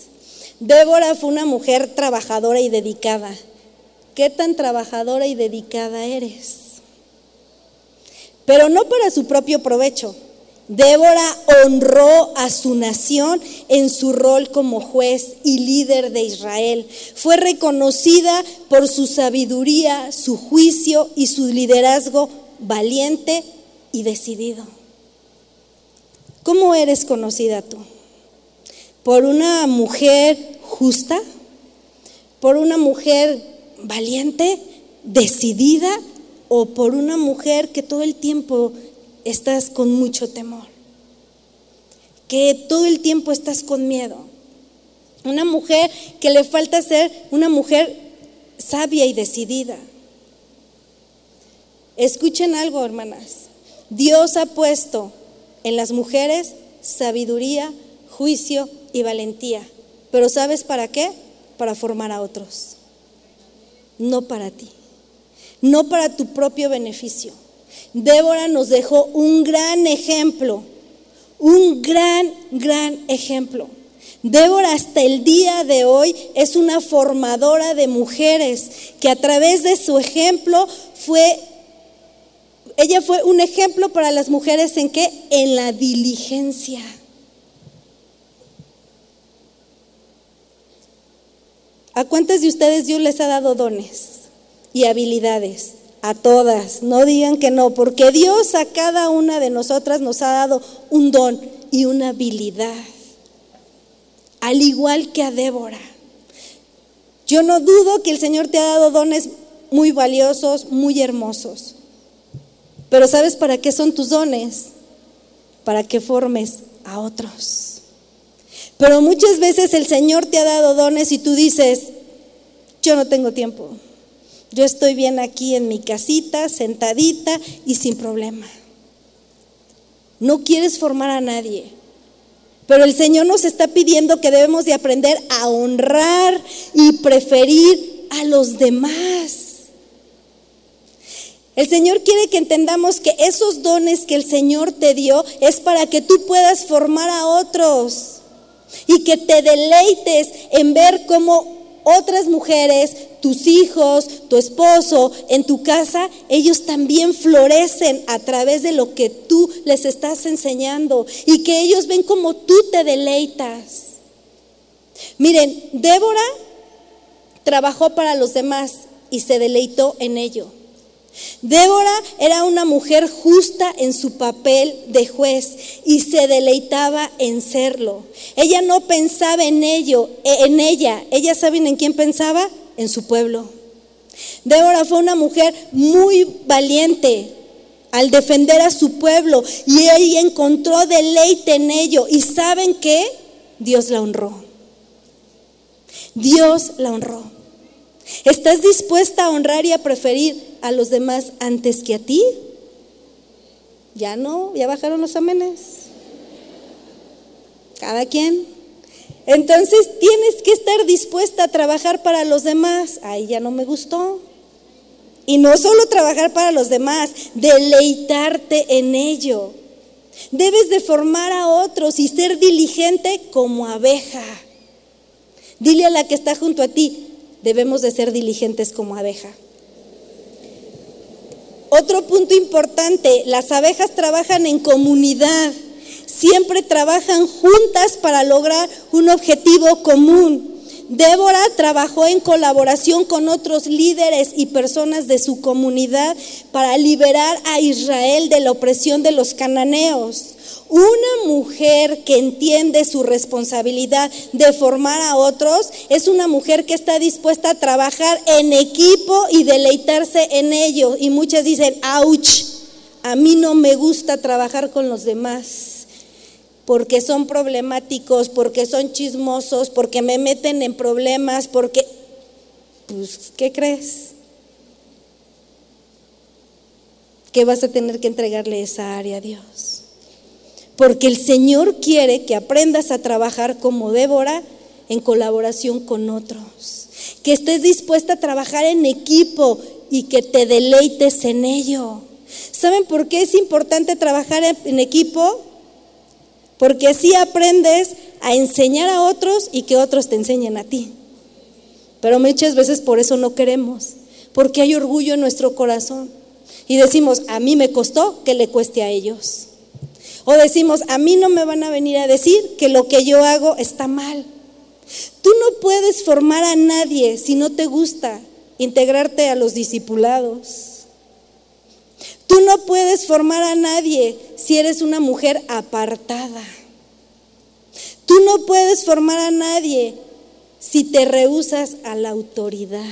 Débora fue una mujer trabajadora y dedicada. ¿Qué tan trabajadora y dedicada eres? Pero no para su propio provecho. Débora honró a su nación en su rol como juez y líder de Israel. Fue reconocida por su sabiduría, su juicio y su liderazgo valiente y decidido. ¿Cómo eres conocida tú? ¿Por una mujer justa? ¿Por una mujer valiente, decidida? ¿O por una mujer que todo el tiempo estás con mucho temor, que todo el tiempo estás con miedo. Una mujer que le falta ser una mujer sabia y decidida. Escuchen algo, hermanas. Dios ha puesto en las mujeres sabiduría, juicio y valentía. Pero ¿sabes para qué? Para formar a otros. No para ti. No para tu propio beneficio. Débora nos dejó un gran ejemplo, un gran, gran ejemplo. Débora hasta el día de hoy es una formadora de mujeres que a través de su ejemplo fue, ella fue un ejemplo para las mujeres en qué? En la diligencia. ¿A cuántas de ustedes Dios les ha dado dones y habilidades? a todas, no digan que no, porque Dios a cada una de nosotras nos ha dado un don y una habilidad, al igual que a Débora. Yo no dudo que el Señor te ha dado dones muy valiosos, muy hermosos, pero ¿sabes para qué son tus dones? Para que formes a otros. Pero muchas veces el Señor te ha dado dones y tú dices, yo no tengo tiempo. Yo estoy bien aquí en mi casita, sentadita y sin problema. No quieres formar a nadie. Pero el Señor nos está pidiendo que debemos de aprender a honrar y preferir a los demás. El Señor quiere que entendamos que esos dones que el Señor te dio es para que tú puedas formar a otros y que te deleites en ver cómo otras mujeres, tus hijos, tu esposo, en tu casa, ellos también florecen a través de lo que tú les estás enseñando y que ellos ven como tú te deleitas. Miren, Débora trabajó para los demás y se deleitó en ello. Débora era una mujer justa en su papel de juez y se deleitaba en serlo. Ella no pensaba en ello, e, en ella. Ella saben en quién pensaba? En su pueblo. Débora fue una mujer muy valiente al defender a su pueblo y ella encontró deleite en ello. ¿Y saben qué? Dios la honró. Dios la honró. ¿Estás dispuesta a honrar y a preferir a los demás antes que a ti? Ya no, ya bajaron los amenes. Cada quien. Entonces tienes que estar dispuesta a trabajar para los demás. Ahí ya no me gustó. Y no solo trabajar para los demás, deleitarte en ello. Debes de formar a otros y ser diligente como abeja. Dile a la que está junto a ti, debemos de ser diligentes como abeja. Otro punto importante, las abejas trabajan en comunidad. siempre trabajan juntas para lograr un objetivo común. Débora trabajó en colaboración con otros líderes y personas de su comunidad para liberar a Israel de la opresión de los cananeos. Una mujer que entiende su responsabilidad de formar a otros es una mujer que está dispuesta a trabajar en equipo y deleitarse en ello. Y muchas dicen, ouch, a mí no me gusta trabajar con los demás porque son problemáticos, porque son chismosos, porque me meten en problemas, porque... Pues, ¿qué crees? Que vas a tener que entregarle esa área a Dios. Porque el Señor quiere que aprendas a trabajar como Débora en colaboración con otros. Que estés dispuesta a trabajar en equipo y que te deleites en ello. ¿Saben por qué es importante trabajar en equipo? Porque así aprendes a enseñar a otros y que otros te enseñen a ti. Pero muchas veces por eso no queremos, porque hay orgullo en nuestro corazón. Y decimos, a mí me costó que le cueste a ellos. O decimos, a mí no me van a venir a decir que lo que yo hago está mal. Tú no puedes formar a nadie si no te gusta integrarte a los discipulados. Tú no puedes formar a nadie si eres una mujer apartada. Tú no puedes formar a nadie si te rehusas a la autoridad.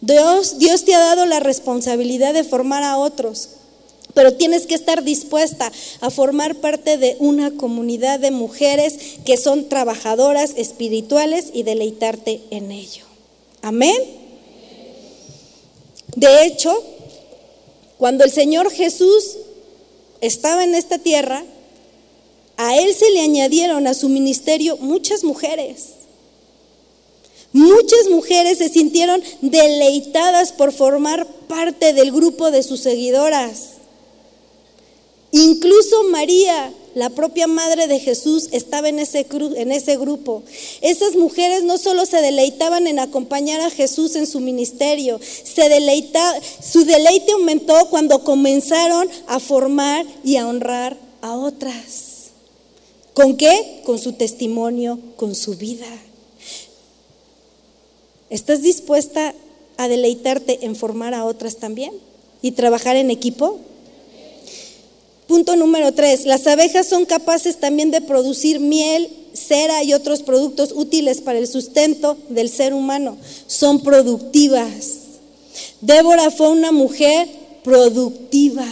Dios, Dios te ha dado la responsabilidad de formar a otros pero tienes que estar dispuesta a formar parte de una comunidad de mujeres que son trabajadoras espirituales y deleitarte en ello. Amén. De hecho, cuando el Señor Jesús estaba en esta tierra, a Él se le añadieron a su ministerio muchas mujeres. Muchas mujeres se sintieron deleitadas por formar parte del grupo de sus seguidoras. Incluso María, la propia madre de Jesús, estaba en ese, en ese grupo. Esas mujeres no solo se deleitaban en acompañar a Jesús en su ministerio, se deleita, su deleite aumentó cuando comenzaron a formar y a honrar a otras. ¿Con qué? Con su testimonio, con su vida. ¿Estás dispuesta a deleitarte en formar a otras también y trabajar en equipo? Punto número tres, las abejas son capaces también de producir miel, cera y otros productos útiles para el sustento del ser humano. Son productivas. Débora fue una mujer productiva.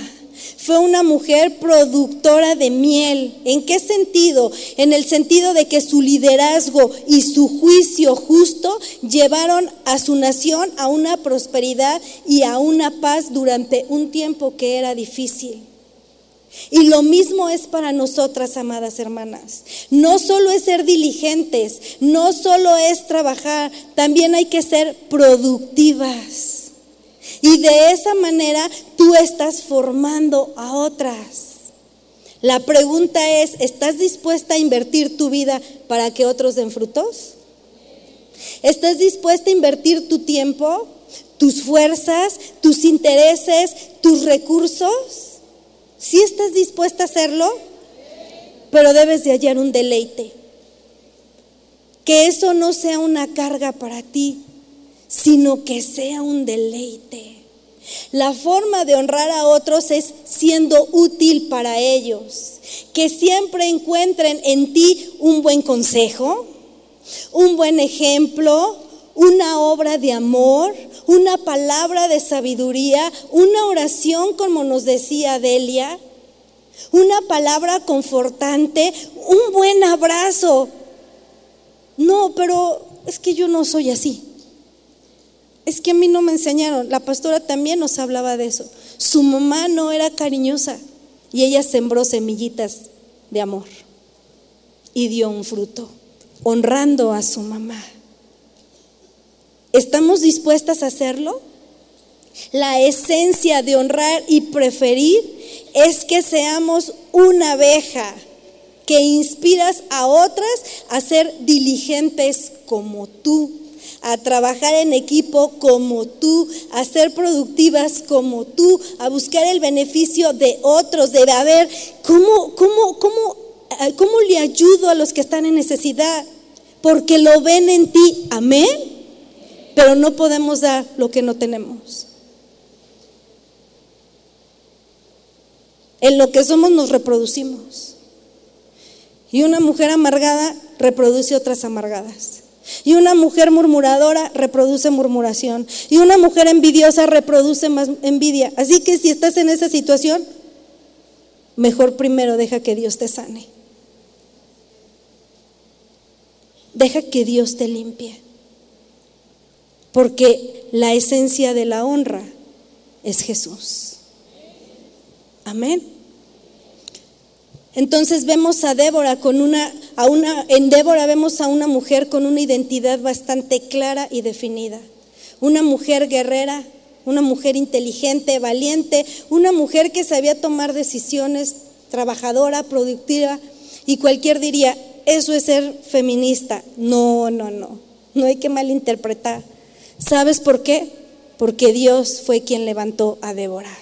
Fue una mujer productora de miel. ¿En qué sentido? En el sentido de que su liderazgo y su juicio justo llevaron a su nación a una prosperidad y a una paz durante un tiempo que era difícil. Y lo mismo es para nosotras, amadas hermanas. No solo es ser diligentes, no solo es trabajar, también hay que ser productivas. Y de esa manera tú estás formando a otras. La pregunta es, ¿estás dispuesta a invertir tu vida para que otros den frutos? ¿Estás dispuesta a invertir tu tiempo, tus fuerzas, tus intereses, tus recursos? Si estás dispuesta a hacerlo, pero debes de hallar un deleite. Que eso no sea una carga para ti, sino que sea un deleite. La forma de honrar a otros es siendo útil para ellos. Que siempre encuentren en ti un buen consejo, un buen ejemplo, una obra de amor, una palabra de sabiduría, una oración como nos decía Delia, una palabra confortante, un buen abrazo. No, pero es que yo no soy así. Es que a mí no me enseñaron. La pastora también nos hablaba de eso. Su mamá no era cariñosa y ella sembró semillitas de amor y dio un fruto, honrando a su mamá. ¿Estamos dispuestas a hacerlo? La esencia de honrar y preferir es que seamos una abeja que inspiras a otras a ser diligentes como tú, a trabajar en equipo como tú, a ser productivas como tú, a buscar el beneficio de otros, de ver cómo, cómo, cómo, eh, cómo le ayudo a los que están en necesidad, porque lo ven en ti, amén, pero no podemos dar lo que no tenemos. En lo que somos nos reproducimos. Y una mujer amargada reproduce otras amargadas. Y una mujer murmuradora reproduce murmuración. Y una mujer envidiosa reproduce más envidia. Así que si estás en esa situación, mejor primero deja que Dios te sane. Deja que Dios te limpie. Porque la esencia de la honra es Jesús. Amén. Entonces vemos a Débora con una, a una, en Débora vemos a una mujer con una identidad bastante clara y definida. Una mujer guerrera, una mujer inteligente, valiente, una mujer que sabía tomar decisiones, trabajadora, productiva, y cualquier diría, eso es ser feminista. No, no, no, no hay que malinterpretar. ¿Sabes por qué? Porque Dios fue quien levantó a Débora.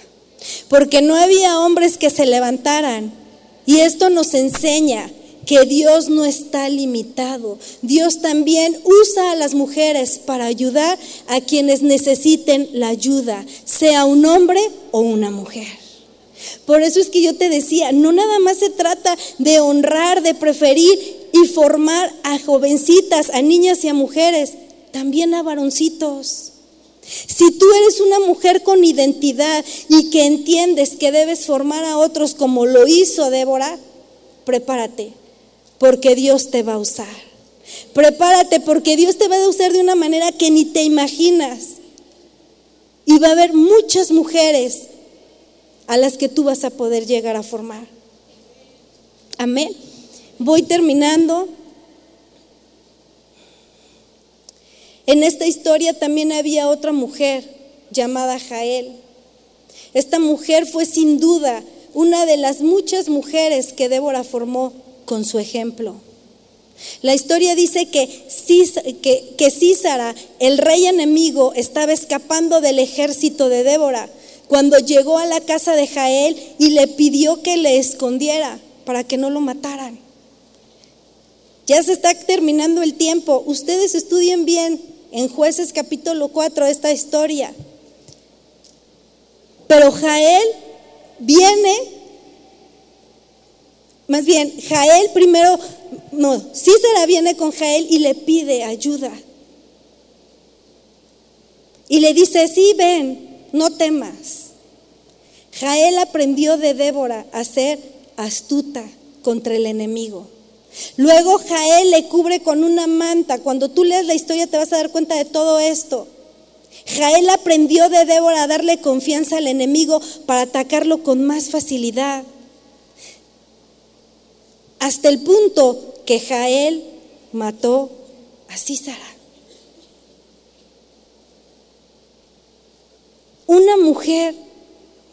Porque no había hombres que se levantaran y esto nos enseña que Dios no está limitado. Dios también usa a las mujeres para ayudar a quienes necesiten la ayuda, sea un hombre o una mujer. Por eso es que yo te decía, no nada más se trata de honrar, de preferir y formar a jovencitas, a niñas y a mujeres, también a varoncitos. Si tú eres una mujer con identidad y que entiendes que debes formar a otros como lo hizo Débora, prepárate, porque Dios te va a usar. Prepárate porque Dios te va a usar de una manera que ni te imaginas. Y va a haber muchas mujeres a las que tú vas a poder llegar a formar. Amén. Voy terminando. En esta historia también había otra mujer llamada Jael. Esta mujer fue sin duda una de las muchas mujeres que Débora formó con su ejemplo. La historia dice que, que, Císara, el rey enemigo, estaba escapando del ejército de Débora cuando llegó a la casa de Jael y le pidió que le escondiera para que no lo mataran. Ya se está terminando el tiempo. Ustedes estudien bien en jueces capítulo 4 esta historia. Pero Jael viene, más bien, Jael primero, no, Cícera viene con Jael y le pide ayuda. Y le dice, sí, ven, no temas. Jael aprendió de Débora a ser astuta contra el enemigo. Luego Jael le cubre con una manta. Cuando tú lees la historia te vas a dar cuenta de todo esto. Jael aprendió de Débora a darle confianza al enemigo para atacarlo con más facilidad. Hasta el punto que Jael mató a Císara. Una mujer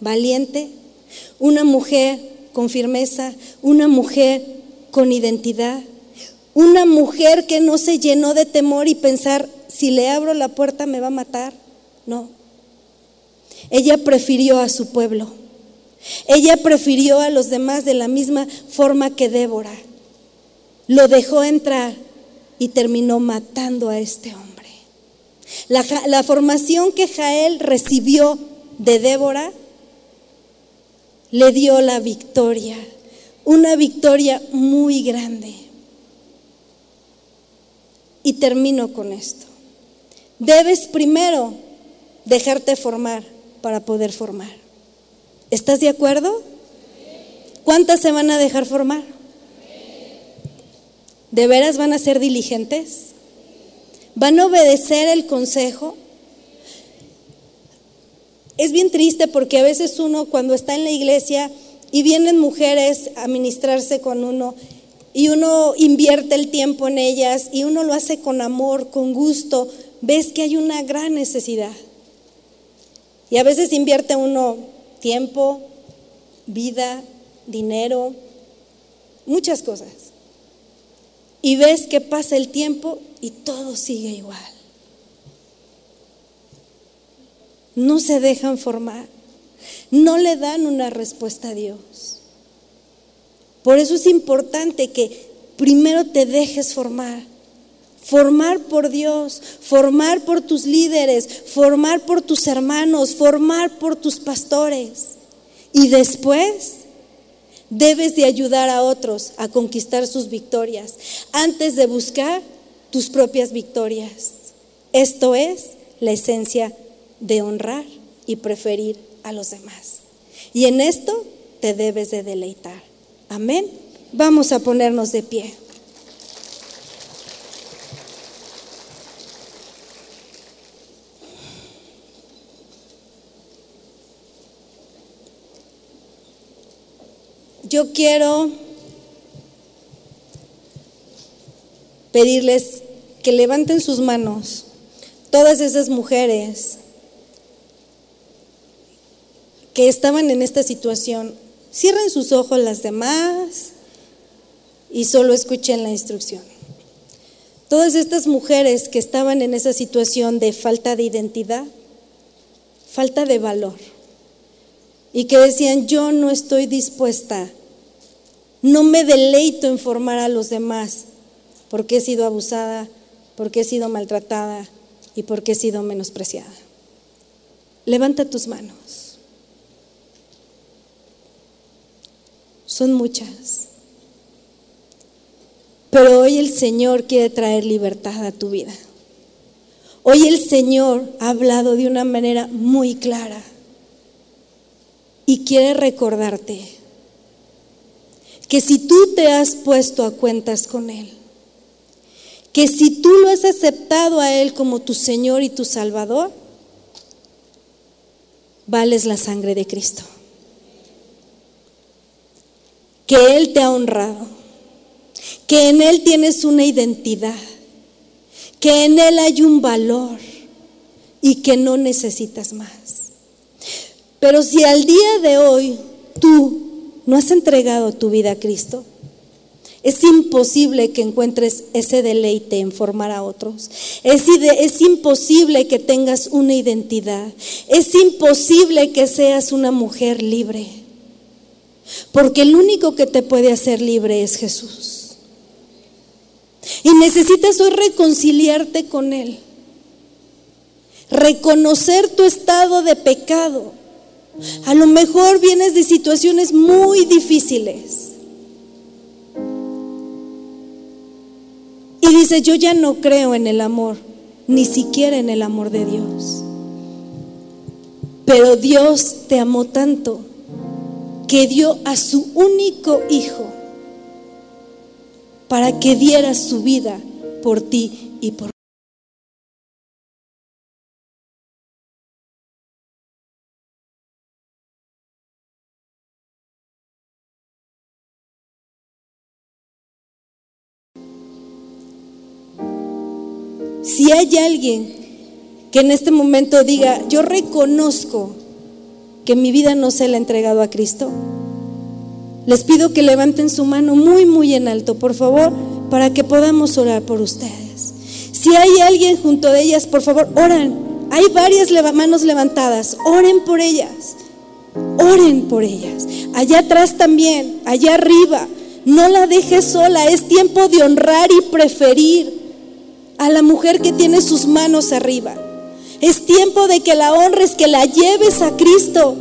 valiente, una mujer con firmeza, una mujer con identidad. Una mujer que no se llenó de temor y pensar, si le abro la puerta me va a matar. No. Ella prefirió a su pueblo. Ella prefirió a los demás de la misma forma que Débora. Lo dejó entrar y terminó matando a este hombre. La, formación que Jael recibió de Débora le dio la victoria una victoria muy grande. Y termino con esto. Debes primero dejarte formar para poder formar. ¿Estás de acuerdo? ¿Cuántas se van a dejar formar? ¿De veras van a ser diligentes? ¿Van a obedecer el consejo? Es bien triste porque a veces uno cuando está en la iglesia y vienen mujeres a ministrarse con uno y uno invierte el tiempo en ellas y uno lo hace con amor, con gusto, ves que hay una gran necesidad. Y a veces invierte uno tiempo, vida, dinero, muchas cosas. Y ves que pasa el tiempo y todo sigue igual. no se dejan formar, no le dan una respuesta a Dios. Por eso es importante que primero te dejes formar. Formar por Dios, formar por tus líderes, formar por tus hermanos, formar por tus pastores. Y después debes de ayudar a otros a conquistar sus victorias antes de buscar tus propias victorias. Esto es la esencia de honrar y preferir a los demás. Y en esto te debes de deleitar. Amén. Vamos a ponernos de pie. Yo quiero pedirles que levanten sus manos, todas esas mujeres que estaban en esta situación. Cierren sus ojos las demás y solo escuchen la instrucción. Todas estas mujeres que estaban en esa situación de falta de identidad, falta de valor, y que decían, yo no estoy dispuesta, no me deleito en formar a los demás, porque he sido abusada, porque he sido maltratada y porque he sido menospreciada. Levanta tus manos. Son muchas. Pero hoy el Señor quiere traer libertad a tu vida. Hoy el Señor ha hablado de una manera muy clara y quiere recordarte que si tú te has puesto a cuentas con Él, que si tú lo has aceptado a Él como tu Señor y tu Salvador, vales la sangre de Cristo. Que Él te ha honrado, que en Él tienes una identidad, que en Él hay un valor y que no necesitas más. Pero si al día de hoy tú no has entregado tu vida a Cristo, es imposible que encuentres ese deleite en formar a otros. Es, es, imposible que tengas una identidad. Es imposible que seas una mujer libre. Porque el único que te puede hacer libre es Jesús. Y necesitas hoy reconciliarte con Él. Reconocer tu estado de pecado. A lo mejor vienes de situaciones muy difíciles Y dice, yo ya no creo en el amor, ni siquiera en el amor de Dios. Pero Dios te amó tanto que dio a su único hijo para que diera su vida por ti y por Si hay alguien que en este momento diga, yo reconozco que mi vida no se la ha entregado a Cristo, les pido que levanten su mano muy, muy en alto, por favor, para que podamos orar por ustedes. Si hay alguien junto de ellas, por favor, oran. Hay varias manos levantadas, oren por ellas. Oren por ellas. Allá atrás también, allá arriba. No la dejes sola, es tiempo de honrar y preferir a la mujer que tiene sus manos arriba. Es tiempo de que la honres, que la lleves a Cristo.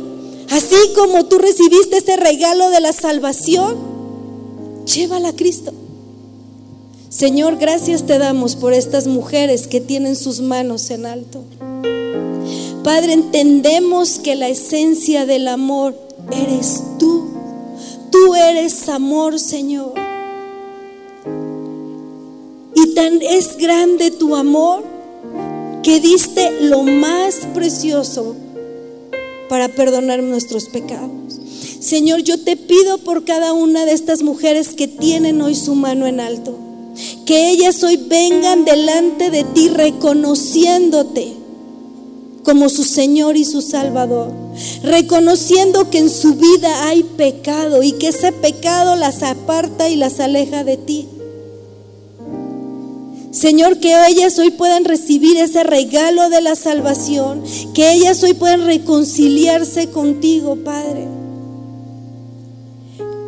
Así como tú recibiste ese regalo de la salvación, llévala a Cristo. Señor, gracias te damos por estas mujeres que tienen sus manos en alto. Padre, entendemos que la esencia del amor eres tú. Tú eres amor, Señor. Y tan es grande tu amor que diste lo más precioso para perdonar nuestros pecados. Señor, yo te pido por cada una de estas mujeres que tienen hoy su mano en alto, que ellas hoy vengan delante de ti reconociéndote como su Señor y su Salvador, reconociendo que en su vida hay pecado y que ese pecado las aparta y las aleja de ti. Señor, que ellas hoy puedan recibir ese regalo de la salvación, que ellas hoy puedan reconciliarse contigo, Padre.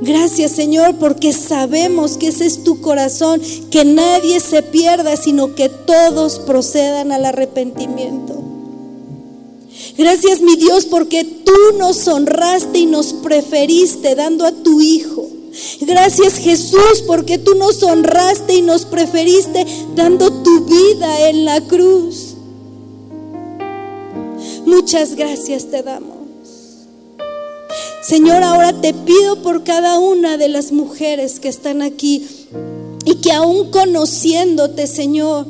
Gracias Señor porque sabemos que ese es tu corazón, que nadie se pierda, sino que todos procedan al arrepentimiento. Gracias mi Dios porque tú nos honraste y nos preferiste dando a tu Hijo. Gracias Jesús porque tú nos honraste y nos preferiste dando tu vida en la cruz. Muchas gracias te damos. Señor, ahora te pido por cada una de las mujeres que están aquí y que aún conociéndote, Señor,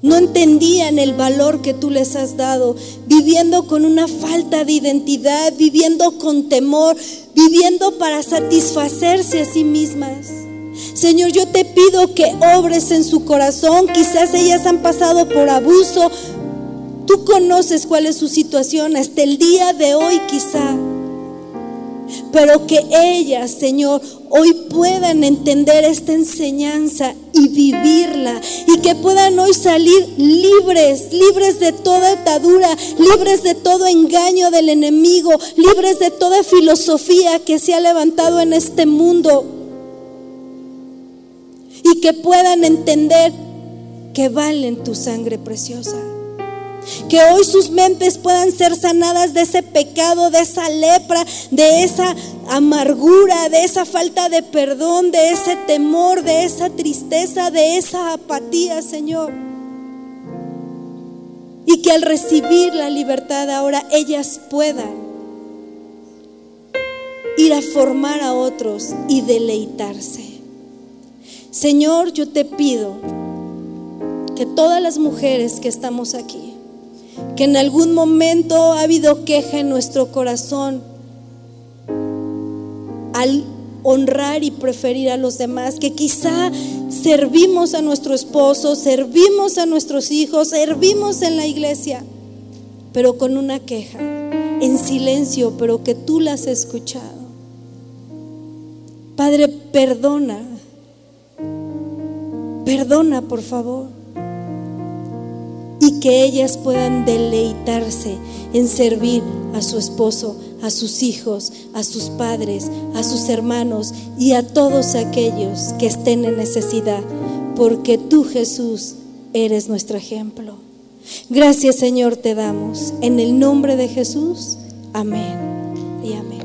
no entendían el valor que tú les has dado, viviendo con una falta de identidad, viviendo con temor, viviendo para satisfacerse a sí mismas. Señor, yo te pido que obres en su corazón. Quizás ellas han pasado por abuso. Tú conoces cuál es su situación hasta el día de hoy quizá pero que ellas, Señor, hoy puedan entender esta enseñanza y vivirla y que puedan hoy salir libres, libres de toda atadura, libres de todo engaño del enemigo, libres de toda filosofía que se ha levantado en este mundo y que puedan entender que valen tu sangre preciosa. Que hoy sus mentes puedan ser sanadas de ese pecado, de esa lepra, de esa amargura, de esa falta de perdón, de ese temor, de esa tristeza, de esa apatía, Señor. Y que al recibir la libertad ahora ellas puedan ir a formar a otros y deleitarse. Señor, yo te pido que todas las mujeres que estamos aquí, que en algún momento ha habido queja en nuestro corazón al honrar y preferir a los demás, que quizá servimos a nuestro esposo, servimos a nuestros hijos, servimos en la iglesia, pero con una queja, en silencio, pero que tú la has escuchado. Padre, perdona, perdona por favor y que ellas puedan deleitarse en servir a su esposo, a sus hijos, a sus padres, a sus hermanos y a todos aquellos que estén en necesidad, porque tú Jesús eres nuestro ejemplo. Gracias Señor te damos. En el nombre de Jesús, amén y amén.